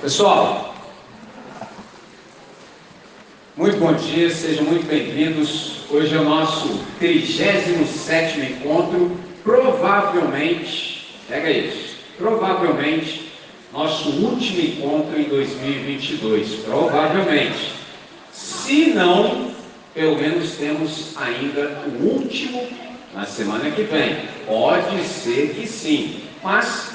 Pessoal, muito bom dia, sejam muito bem-vindos. Hoje é o nosso 37 encontro, provavelmente, pega isso, provavelmente nosso último encontro em 2022, provavelmente. Se não, pelo menos temos ainda o último na semana que vem. Pode ser que sim, mas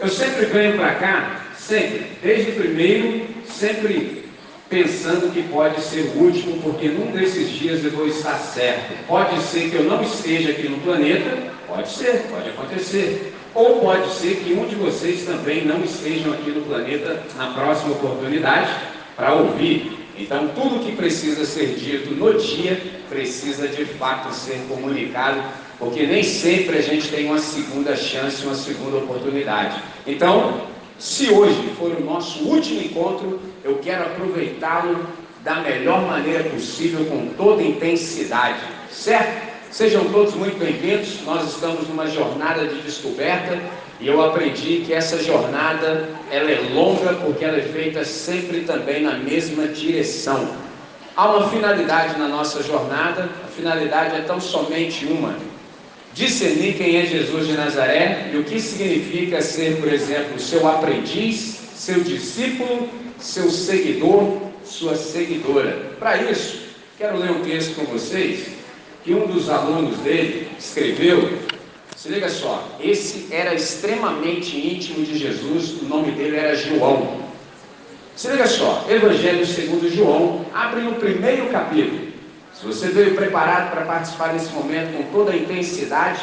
eu sempre venho para cá Sempre, desde o primeiro, sempre pensando que pode ser o último, porque num desses dias eu vou estar certo. Pode ser que eu não esteja aqui no planeta, pode ser, pode acontecer. Ou pode ser que um de vocês também não estejam aqui no planeta na próxima oportunidade para ouvir. Então, tudo que precisa ser dito no dia precisa de fato ser comunicado, porque nem sempre a gente tem uma segunda chance, uma segunda oportunidade. Então, se hoje for o nosso último encontro, eu quero aproveitá-lo da melhor maneira possível, com toda intensidade, certo? Sejam todos muito bem-vindos. Nós estamos numa jornada de descoberta e eu aprendi que essa jornada ela é longa porque ela é feita sempre também na mesma direção. Há uma finalidade na nossa jornada, a finalidade é tão somente uma: discernir quem é Jesus de Nazaré e o que significa ser, por exemplo, seu aprendiz, seu discípulo, seu seguidor, sua seguidora. Para isso, quero ler um texto com vocês que um dos alunos dele escreveu. Se liga só, esse era extremamente íntimo de Jesus, o nome dele era João. Se liga só, Evangelho segundo João, abre no primeiro capítulo. Se você veio preparado para participar desse momento com toda a intensidade,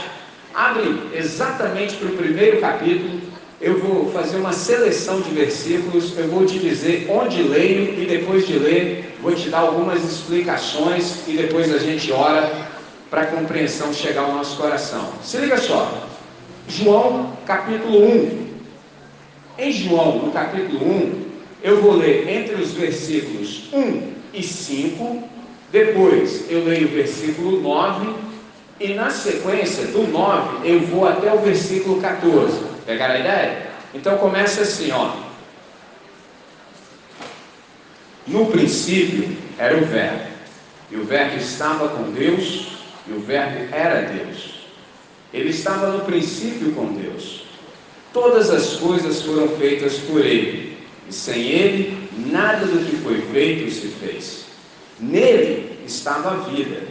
abre exatamente para o primeiro capítulo. Eu vou fazer uma seleção de versículos, eu vou te dizer onde leio e depois de ler, vou te dar algumas explicações e depois a gente ora para a compreensão chegar ao nosso coração. Se liga só, João capítulo 1. Em João, no capítulo 1, eu vou ler entre os versículos 1 e 5 depois eu leio o versículo 9 e na sequência do 9 eu vou até o versículo 14. Pegaram a ideia? Então começa assim, ó. No princípio era o verbo, e o verbo estava com Deus, e o verbo era Deus. Ele estava no princípio com Deus. Todas as coisas foram feitas por ele, e sem ele nada do que foi feito se fez. Nele estava a vida,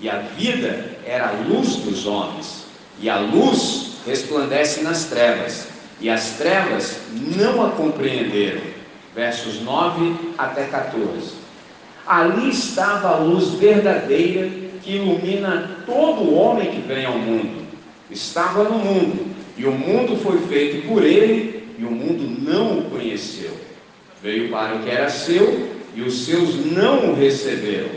e a vida era a luz dos homens, e a luz resplandece nas trevas, e as trevas não a compreenderam. Versos 9 até 14. Ali estava a luz verdadeira que ilumina todo homem que vem ao mundo. Estava no mundo, e o mundo foi feito por ele, e o mundo não o conheceu. Veio para o que era seu, e os seus não o receberam,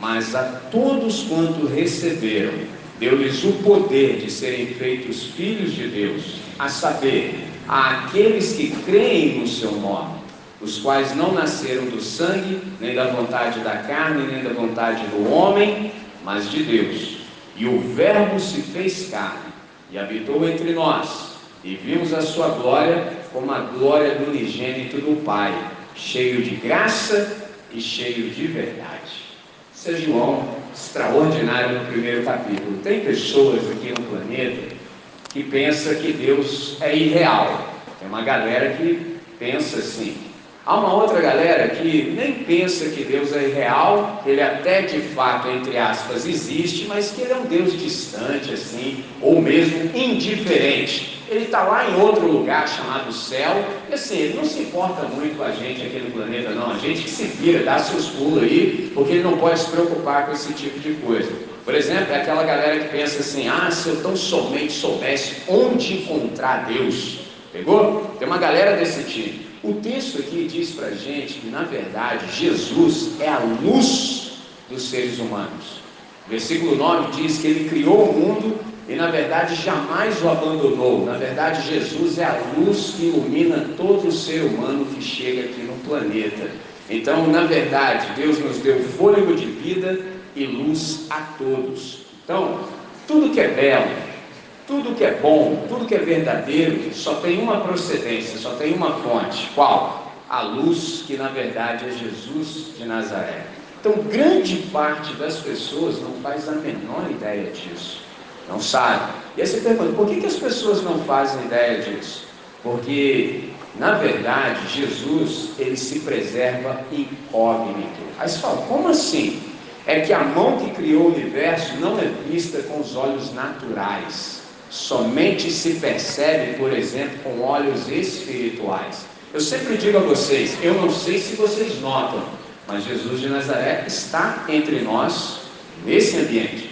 mas a todos quanto receberam, deu-lhes o poder de serem feitos filhos de Deus, a saber, àqueles que creem no seu nome, os quais não nasceram do sangue, nem da vontade da carne, nem da vontade do homem, mas de Deus. E o Verbo se fez carne e habitou entre nós, e vimos a sua glória como a glória do unigênito do Pai cheio de graça e cheio de verdade. É João extraordinário no primeiro capítulo. Tem pessoas aqui no planeta que pensam que Deus é irreal. Tem uma galera que pensa assim. Há uma outra galera que nem pensa que Deus é real, que ele até de fato, entre aspas, existe, mas que ele é um Deus distante, assim, ou mesmo indiferente. Ele está lá em outro lugar chamado céu, e assim, ele não se importa muito com a gente aqui no planeta, não. A gente que se vira, dá seus pulos aí, porque ele não pode se preocupar com esse tipo de coisa. Por exemplo, é aquela galera que pensa assim: ah, se eu tão somente soubesse onde encontrar Deus. Pegou? Tem uma galera desse tipo. O texto aqui diz para gente que, na verdade, Jesus é a luz dos seres humanos. Versículo 9 diz que ele criou o mundo e, na verdade, jamais o abandonou. Na verdade, Jesus é a luz que ilumina todo ser humano que chega aqui no planeta. Então, na verdade, Deus nos deu fôlego de vida e luz a todos. Então, tudo que é belo, tudo que é bom, tudo que é verdadeiro, só tem uma procedência, só tem uma fonte. Qual? a luz que na verdade é Jesus de Nazaré. Então, grande parte das pessoas não faz a menor ideia disso, não sabe. E aí você pergunta, por que, que as pessoas não fazem ideia disso? Porque, na verdade, Jesus, ele se preserva incógnito. Aí você fala, como assim? É que a mão que criou o universo não é vista com os olhos naturais. Somente se percebe, por exemplo, com olhos espirituais. Eu sempre digo a vocês, eu não sei se vocês notam, mas Jesus de Nazaré está entre nós nesse ambiente.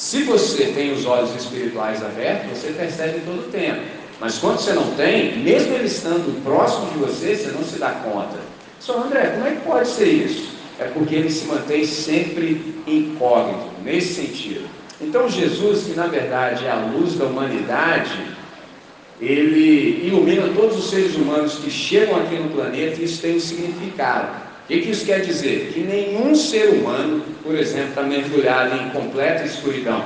Se você tem os olhos espirituais abertos, você percebe todo o tempo. Mas quando você não tem, mesmo ele estando próximo de você, você não se dá conta. Só André, como é que pode ser isso? É porque ele se mantém sempre incógnito, nesse sentido. Então Jesus, que na verdade é a luz da humanidade, ele ilumina todos os seres humanos que chegam aqui no planeta e isso tem um significado. O que, isso quer dizer? Que nenhum ser humano, por exemplo, está mergulhado em completa escuridão.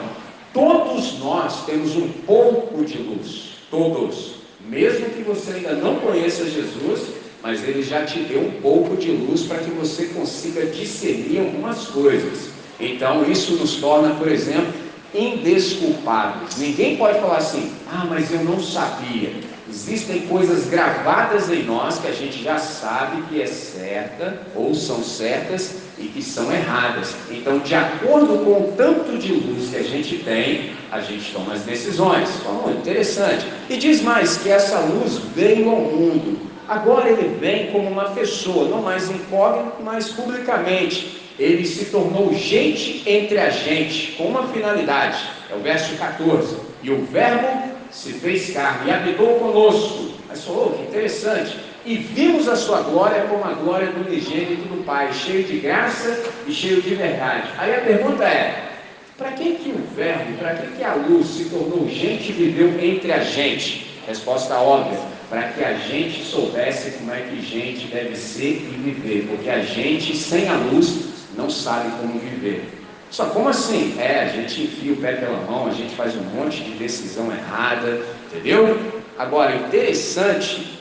Todos nós temos um pouco de luz. Todos. Mesmo que você ainda não conheça Jesus, mas ele já te deu um pouco de luz para que você consiga discernir algumas coisas. Então, isso nos torna, por exemplo, indesculpáveis. Ninguém pode falar assim, ah, mas eu não sabia. Existem coisas gravadas em nós que a gente já sabe que é certa ou são certas e que são erradas. Então, de acordo com o tanto de luz que a gente tem, a gente toma as decisões. Oh, interessante. E diz mais que essa luz veio ao mundo. Agora ele vem como uma pessoa, não mais incógnito, mas publicamente ele se tornou gente entre a gente, com uma finalidade, é o verso 14. E o Verbo se fez carne e habitou conosco. Mas falou, que interessante. E vimos a sua glória como a glória do unigênito do Pai, cheio de graça e cheio de verdade. Aí a pergunta é: para que, que o Verbo, para que, que a luz se tornou gente e viveu entre a gente? Resposta óbvia: para que a gente soubesse como é que gente deve ser e viver, porque a gente sem a luz não sabe como viver. Só como assim? É, a gente enfia o pé pela mão, a gente faz um monte de decisão errada, entendeu? Agora, interessante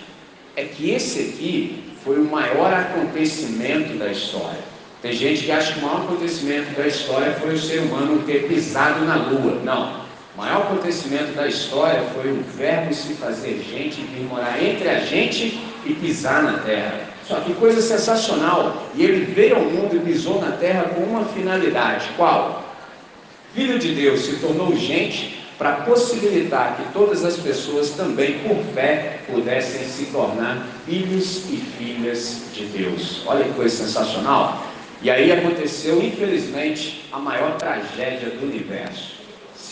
é que esse aqui foi o maior acontecimento da história. Tem gente que acha que o maior acontecimento da história foi o ser humano ter pisado na lua. Não. O maior acontecimento da história foi o verbo se fazer gente, vir morar entre a gente e pisar na terra. Só que coisa sensacional. E ele veio ao mundo e pisou na terra com uma finalidade. Qual? Filho de Deus se tornou gente para possibilitar que todas as pessoas também, por fé, pudessem se tornar filhos e filhas de Deus. Olha que coisa sensacional. E aí aconteceu, infelizmente, a maior tragédia do universo.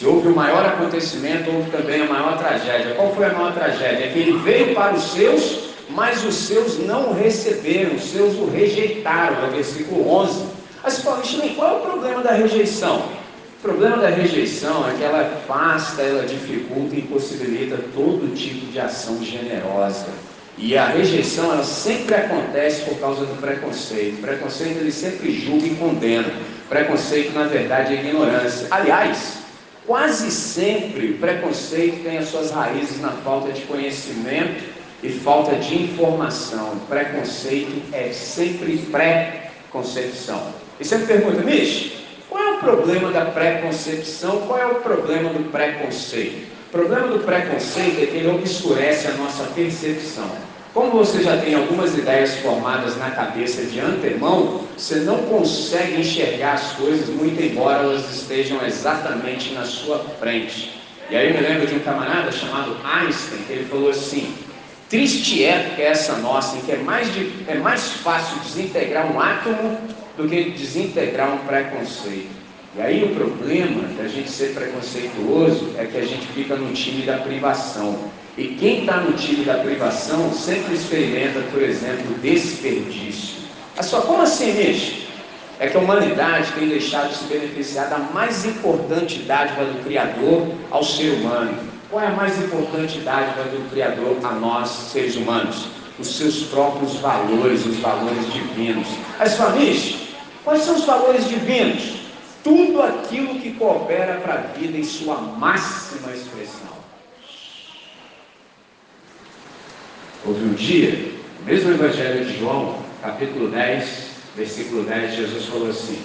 Se houve o maior acontecimento, houve também a maior tragédia. Qual foi a maior tragédia? É que ele veio para os seus mas os seus não o receberam, os seus o rejeitaram, é o versículo 11. Aí você qual é o problema da rejeição? O problema da rejeição é que ela afasta, ela dificulta e impossibilita todo tipo de ação generosa. E a rejeição, ela sempre acontece por causa do preconceito. O preconceito, ele sempre julga e condena. O preconceito, na verdade, é ignorância. Aliás, quase sempre o preconceito tem as suas raízes na falta de conhecimento e falta de informação. Preconceito é sempre pré-concepção. E você me pergunta, qual é o problema da pré-concepção? Qual é o problema do preconceito? O problema do preconceito é que ele obscurece a nossa percepção. Como você já tem algumas ideias formadas na cabeça de antemão, você não consegue enxergar as coisas, muito embora elas estejam exatamente na sua frente. E aí eu me lembro de um camarada chamado Einstein, que ele falou assim: Triste época é essa nossa, em que é mais, de, é mais fácil desintegrar um átomo do que desintegrar um preconceito. E aí o problema da gente ser preconceituoso é que a gente fica no time da privação. E quem está no time da privação sempre experimenta, por exemplo, desperdício. A sua, como assim, Nish? É que a humanidade tem deixado de se beneficiar da mais importante dádiva do Criador ao ser humano, qual é a mais importante dádiva do Criador a nós, seres humanos? Os seus próprios valores, os valores divinos. As famílias, quais são os valores divinos? Tudo aquilo que coopera para a vida em sua máxima expressão. Houve um dia No mesmo Evangelho de João, capítulo 10, versículo 10, Jesus falou assim: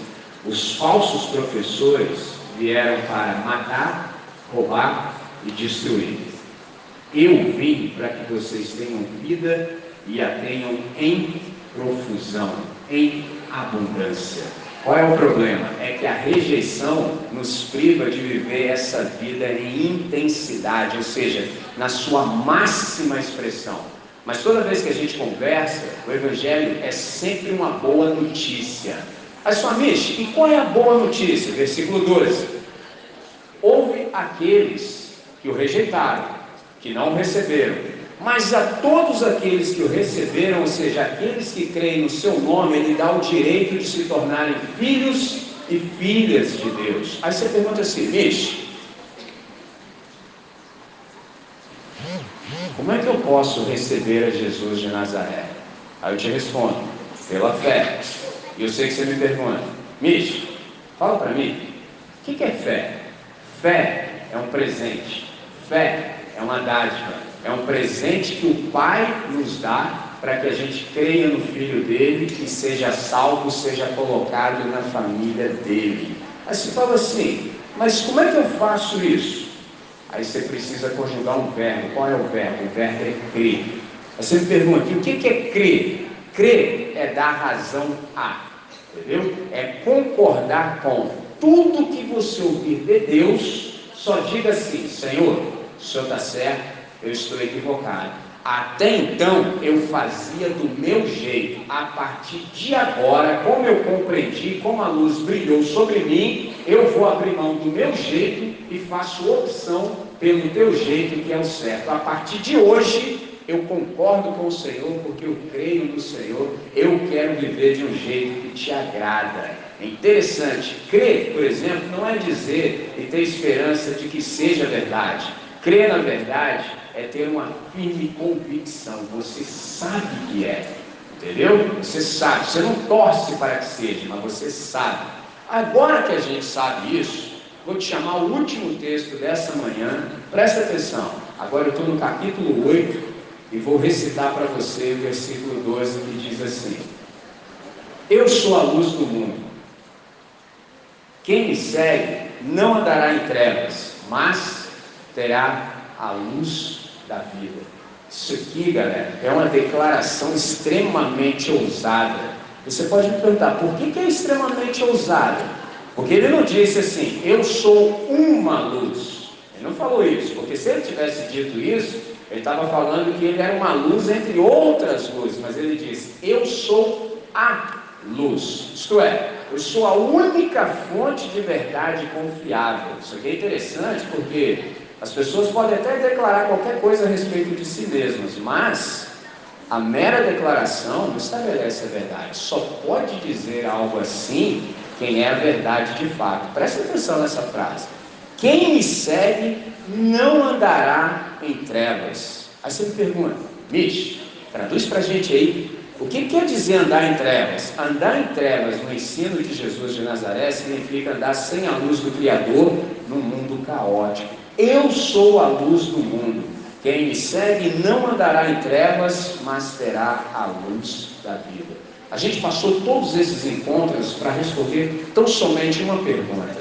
Os falsos professores vieram para matar, roubar e destruir. Eu vim para que vocês tenham vida e a tenham em profusão, em abundância. Qual é o problema? É que a rejeição nos priva de viver essa vida em intensidade, ou seja, na sua máxima expressão. Mas toda vez que a gente conversa, o Evangelho é sempre uma boa notícia. Mas família, e qual é a boa notícia? Versículo 12. Houve aqueles que o rejeitaram, que não o receberam. Mas a todos aqueles que o receberam, ou seja, aqueles que creem no seu nome, ele dá o direito de se tornarem filhos e filhas de Deus. Aí você pergunta assim, Mish, como é que eu posso receber a Jesus de Nazaré? Aí eu te respondo, pela fé. E eu sei que você me pergunta, Mish, fala para mim, o que é fé? Fé é um presente, fé é uma dádiva, é um presente que o Pai nos dá para que a gente creia no Filho dele e seja salvo, seja colocado na família dele. Aí você fala assim, mas como é que eu faço isso? Aí você precisa conjugar um verbo. Qual é o verbo? O verbo é crer. Aí você me pergunta, o que é crer? Crer é dar razão a, entendeu? É concordar com tudo que você ouvir de Deus, só diga assim, Senhor, o senhor está certo, eu estou equivocado. Até então eu fazia do meu jeito. A partir de agora, como eu compreendi, como a luz brilhou sobre mim, eu vou abrir mão do meu jeito e faço opção pelo teu jeito que é o certo. A partir de hoje, eu concordo com o Senhor porque eu creio no Senhor. Eu quero viver de um jeito que te agrada. É interessante. Crer, por exemplo, não é dizer e ter esperança de que seja verdade. Crer na verdade é ter uma firme convicção. Você sabe que é. Entendeu? Você sabe. Você não torce para que seja, mas você sabe. Agora que a gente sabe isso, vou te chamar o último texto dessa manhã. Presta atenção. Agora eu estou no capítulo 8 e vou recitar para você o versículo 12 que diz assim: Eu sou a luz do mundo. Quem me segue não andará em trevas, mas terá a luz da vida. Isso aqui, galera, é uma declaração extremamente ousada. Você pode me perguntar, por que, que é extremamente ousada? Porque ele não disse assim, eu sou uma luz. Ele não falou isso, porque se ele tivesse dito isso, ele estava falando que ele era uma luz entre outras luzes, mas ele disse, eu sou a luz. Isto é, eu sou a única fonte de verdade confiável. Isso aqui é interessante porque as pessoas podem até declarar qualquer coisa a respeito de si mesmas, mas a mera declaração não estabelece a verdade. Só pode dizer algo assim quem é a verdade de fato. Presta atenção nessa frase. Quem me segue não andará em trevas. Aí você me pergunta, Mitch, traduz para a gente aí. O que quer dizer andar em trevas? Andar em trevas no ensino de Jesus de Nazaré significa andar sem a luz do Criador num mundo caótico. Eu sou a luz do mundo. Quem me segue não andará em trevas, mas terá a luz da vida. A gente passou todos esses encontros para responder tão somente uma pergunta: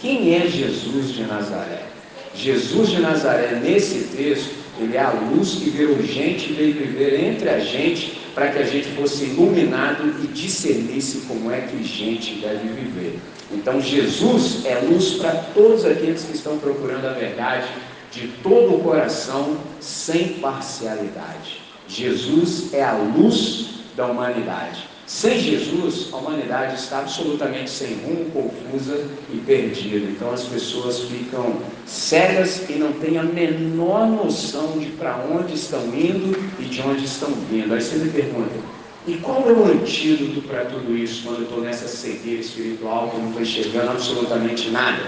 Quem é Jesus de Nazaré? Jesus de Nazaré, nesse texto, ele é a luz que veio gente veio viver entre a gente para que a gente fosse iluminado e discernisse como é que gente deve viver. Então Jesus é luz para todos aqueles que estão procurando a verdade de todo o coração, sem parcialidade. Jesus é a luz da humanidade. Sem Jesus, a humanidade está absolutamente sem rumo, confusa e perdida. Então as pessoas ficam cegas e não têm a menor noção de para onde estão indo e de onde estão vindo. Aí você me pergunta, e qual é o antídoto para tudo isso quando eu estou nessa cegueira espiritual que eu não estou enxergando absolutamente nada?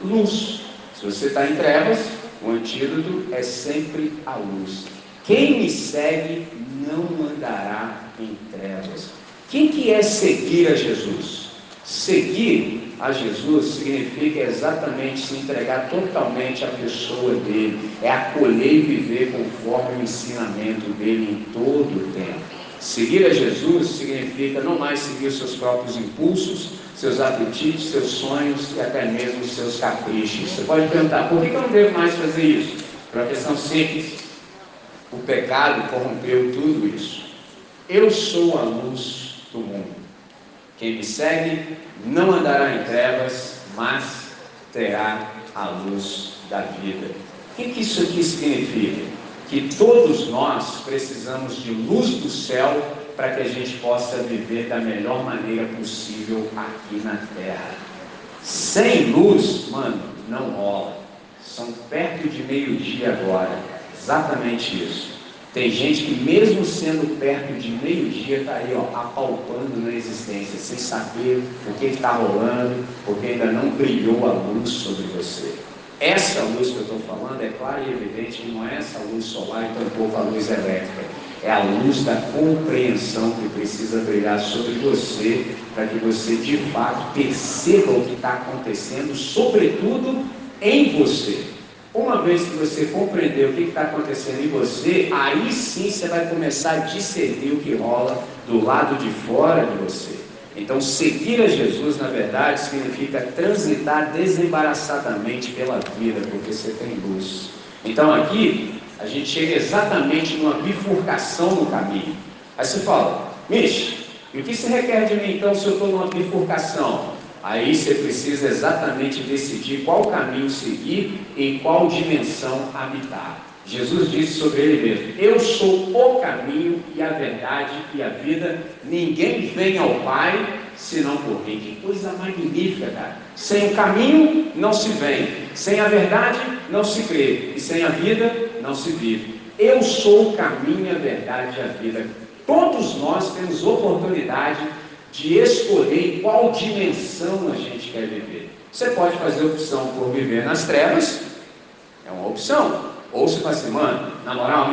Luz. Se você está em trevas, o antídoto é sempre a luz. Quem me segue não andará em trevas. Quem que é seguir a Jesus? Seguir a Jesus significa exatamente se entregar totalmente à pessoa dele, é acolher e viver conforme o ensinamento dele em todo o tempo. Seguir a Jesus significa não mais seguir seus próprios impulsos, seus apetites, seus sonhos e até mesmo seus caprichos. Você pode perguntar, por que eu não devo mais fazer isso? Por uma questão simples. O pecado corrompeu tudo isso. Eu sou a luz do mundo. Quem me segue não andará em trevas, mas terá a luz da vida. O que, que isso aqui significa? Que todos nós precisamos de luz do céu para que a gente possa viver da melhor maneira possível aqui na terra. Sem luz, mano, não rola. São perto de meio-dia agora. Exatamente isso. Tem gente que, mesmo sendo perto de meio-dia, está aí ó, apalpando na existência, sem saber o que está rolando, porque ainda não brilhou a luz sobre você. Essa luz que eu estou falando é clara e evidente não é essa luz solar e tampouco a luz elétrica. É a luz da compreensão que precisa brilhar sobre você, para que você de fato perceba o que está acontecendo, sobretudo em você. Uma vez que você compreender o que está acontecendo em você, aí sim você vai começar a discernir o que rola do lado de fora de você. Então, seguir a Jesus, na verdade, significa transitar desembaraçadamente pela vida, porque você tem luz. Então, aqui, a gente chega exatamente numa bifurcação no caminho. Aí você fala, Mish, e o que se requer de mim então se eu estou numa bifurcação? Aí você precisa exatamente decidir qual caminho seguir em qual dimensão habitar. Jesus disse sobre ele mesmo: Eu sou o caminho e a verdade e a vida. Ninguém vem ao Pai senão por mim. Que coisa magnífica, cara. Sem o caminho não se vem, sem a verdade não se crê, e sem a vida não se vive. Eu sou o caminho, a verdade e a vida. Todos nós temos oportunidade de escolher em qual dimensão a gente quer viver. Você pode fazer opção por viver nas trevas, é uma opção. Ou você fala assim, mano, na moral,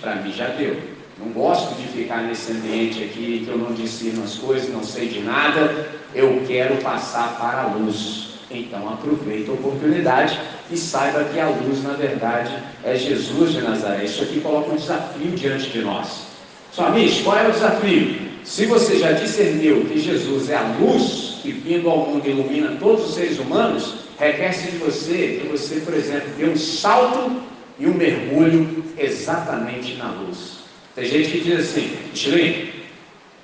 para mim já deu. Não gosto de ficar nesse ambiente aqui que eu não ensino as coisas, não sei de nada, eu quero passar para a luz. Então aproveita a oportunidade e saiba que a luz, na verdade, é Jesus de Nazaré. Isso aqui coloca um desafio diante de nós. Só, amigo, qual é o desafio? Se você já discerniu que Jesus é a luz que vindo ao mundo ilumina todos os seres humanos, requer-se de você que você, por exemplo, dê um salto e um mergulho exatamente na luz. Tem gente que diz assim, Chilim,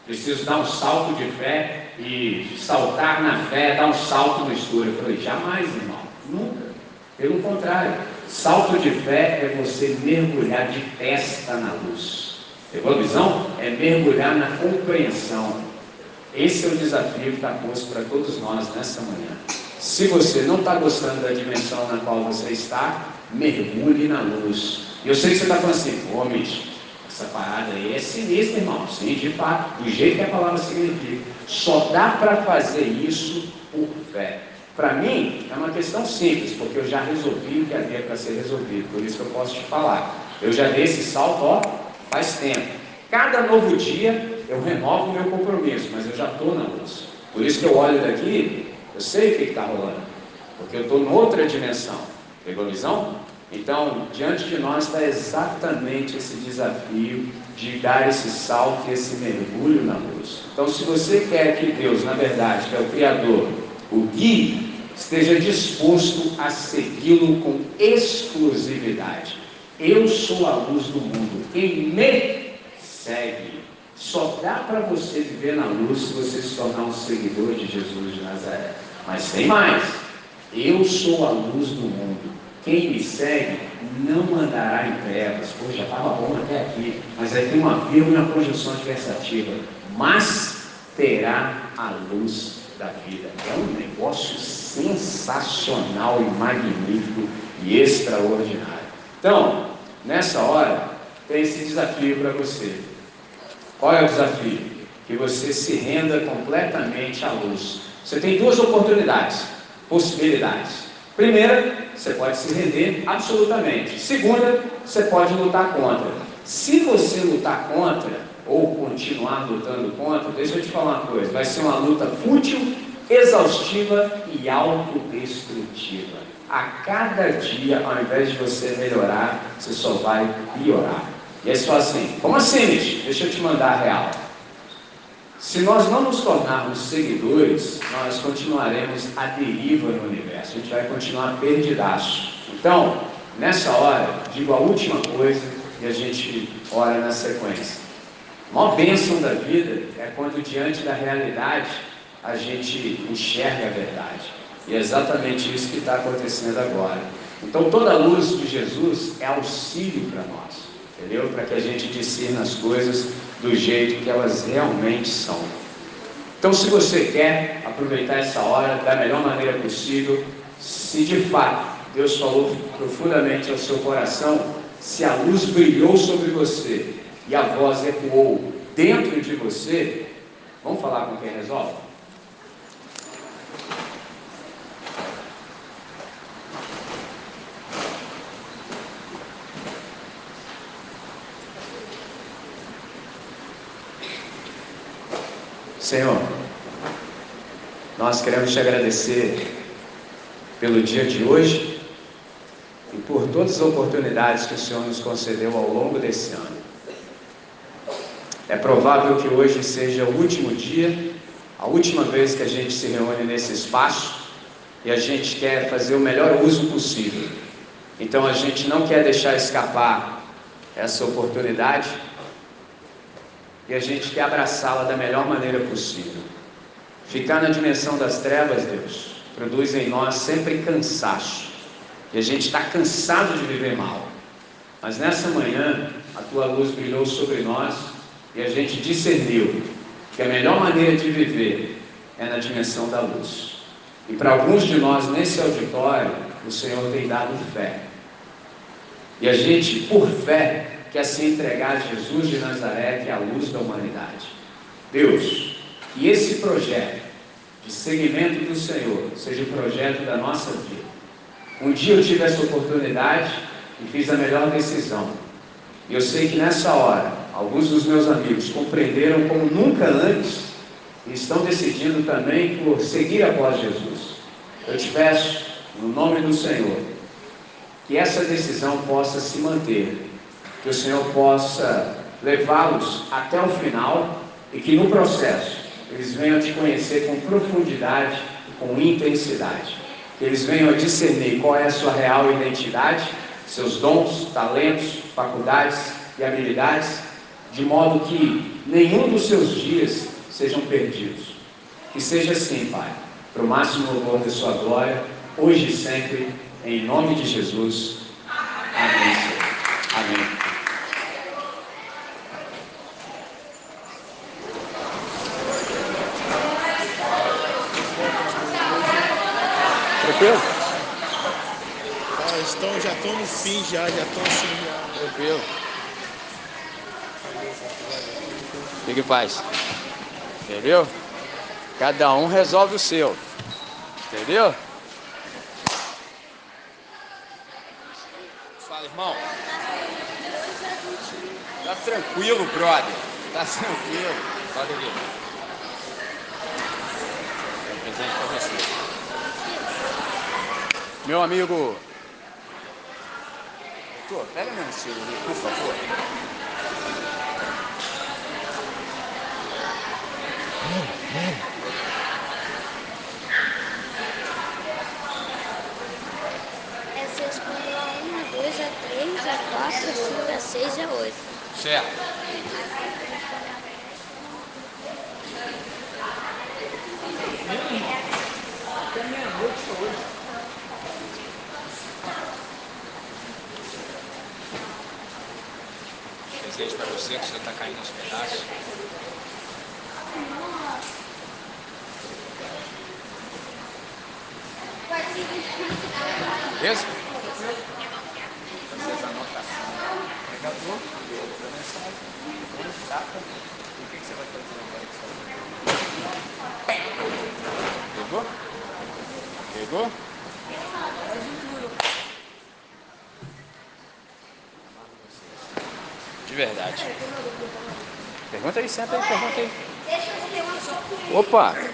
preciso dar um salto de fé e saltar na fé, dar um salto no escuro. Eu falei, jamais, irmão, nunca. Pelo contrário, salto de fé é você mergulhar de testa na luz. Visão? É mergulhar na compreensão. Esse é o desafio que está posto para todos nós nessa manhã. Se você não está gostando da dimensão na qual você está, mergulhe na luz. E eu sei que você está falando assim, ô Mitch, essa parada aí é sinistra, irmão. Sim, de fato, do jeito que a palavra significa. Só dá para fazer isso por fé. Para mim, é uma questão simples, porque eu já resolvi o que havia para ser resolvido. Por isso que eu posso te falar. Eu já dei esse salto, ó, faz tempo. Cada novo dia eu renovo o meu compromisso, mas eu já estou na luz. Por isso que eu olho daqui, eu sei o que está rolando, porque eu estou em outra dimensão. Pegou a visão? Então, diante de nós está exatamente esse desafio de dar esse salto e esse mergulho na luz. Então, se você quer que Deus, na verdade, que é o Criador, o guie, esteja disposto a segui-lo com exclusividade. Eu sou a luz do mundo. Quem me segue. Só dá para você viver na luz se você se tornar um seguidor de Jesus de Nazaré. Mas tem mais. Eu sou a luz do mundo. Quem me segue não andará em trevas. Já estava bom até aqui. Mas aí tem uma vírgula uma conjunção adversativa. Mas terá a luz da vida. É um negócio sensacional e magnífico e extraordinário. Então, nessa hora, tem esse desafio para você. Qual é o desafio? Que você se renda completamente à luz. Você tem duas oportunidades, possibilidades. Primeira, você pode se render absolutamente. Segunda, você pode lutar contra. Se você lutar contra, ou continuar lutando contra, deixa eu te falar uma coisa: vai ser uma luta fútil, exaustiva e autodestrutiva a cada dia, ao invés de você melhorar, você só vai piorar. E você fala assim, como assim, Mitch? Deixa eu te mandar a real. Se nós não nos tornarmos seguidores, nós continuaremos à deriva no universo. A gente vai continuar perdidaço. Então, nessa hora, digo a última coisa e a gente ora na sequência. A maior bênção da vida é quando, diante da realidade, a gente enxerga a verdade. E é exatamente isso que está acontecendo agora. Então, toda a luz de Jesus é auxílio para nós, entendeu? Para que a gente discirna as coisas do jeito que elas realmente são. Então, se você quer aproveitar essa hora da melhor maneira possível, se de fato Deus falou profundamente ao seu coração, se a luz brilhou sobre você e a voz ecoou dentro de você, vamos falar com quem resolve? Senhor, nós queremos te agradecer pelo dia de hoje e por todas as oportunidades que o Senhor nos concedeu ao longo desse ano. É provável que hoje seja o último dia, a última vez que a gente se reúne nesse espaço e a gente quer fazer o melhor uso possível. Então a gente não quer deixar escapar essa oportunidade e a gente quer abraçá-la da melhor maneira possível. Ficar na dimensão das trevas, Deus, produz em nós sempre cansaço. E a gente está cansado de viver mal. Mas nessa manhã, a tua luz brilhou sobre nós e a gente discerniu que a melhor maneira de viver é na dimensão da luz. E para alguns de nós nesse auditório, o Senhor tem dado fé. E a gente, por fé, quer se entregar a Jesus de Nazaré, que é a luz da humanidade. Deus, que esse projeto de seguimento do Senhor seja o projeto da nossa vida. Um dia eu tive essa oportunidade e fiz a melhor decisão. E eu sei que nessa hora, alguns dos meus amigos compreenderam como nunca antes e estão decidindo também por seguir após Jesus. Eu te peço, no nome do Senhor, que essa decisão possa se manter que o Senhor possa levá-los até o final e que no processo eles venham te conhecer com profundidade com intensidade. Que eles venham a discernir qual é a sua real identidade, seus dons, talentos, faculdades e habilidades, de modo que nenhum dos seus dias sejam perdidos. Que seja assim, Pai, para o máximo louvor da sua glória, hoje e sempre, em nome de Jesus. Amém. Amém. Tranquilo? estão, já estão no fim, já, já estão assim, já. Tranquilo. O que faz? Entendeu? Cada um resolve o seu. Entendeu? Fala, irmão. Tá tranquilo, brother. Tá tranquilo. Pode vir. Um presente pra você. Meu amigo. Doutor, pega meu mochila ali, por favor. É a 1, a 2, a 3, a 4, a 5, a 6 e a 8. Certo. Até meia-noite hoje. Para você, está caindo aos pedaços. Beleza? Fazer as anotações. Pregador, a o que você vai fazer agora Pegou? Pegou? De verdade. Pergunta aí, senta aí, pergunta aí. Opa!